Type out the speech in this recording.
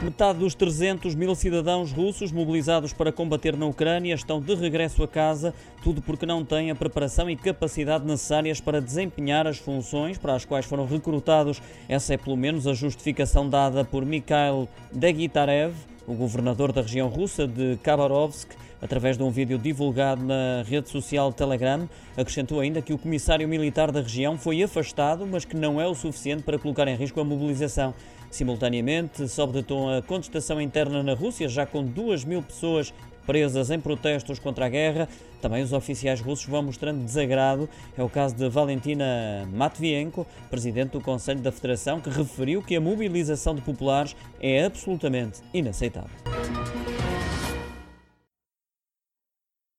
Metade dos 300 mil cidadãos russos mobilizados para combater na Ucrânia estão de regresso a casa, tudo porque não têm a preparação e capacidade necessárias para desempenhar as funções para as quais foram recrutados. Essa é pelo menos a justificação dada por Mikhail Degitarev, o governador da região russa de Khabarovsk, através de um vídeo divulgado na rede social Telegram, acrescentou ainda que o comissário militar da região foi afastado, mas que não é o suficiente para colocar em risco a mobilização. Simultaneamente, sobe de tom a contestação interna na Rússia, já com 2 mil pessoas presas em protestos contra a guerra. Também os oficiais russos vão mostrando desagrado. É o caso de Valentina Matvienko, presidente do Conselho da Federação, que referiu que a mobilização de populares é absolutamente inaceitável.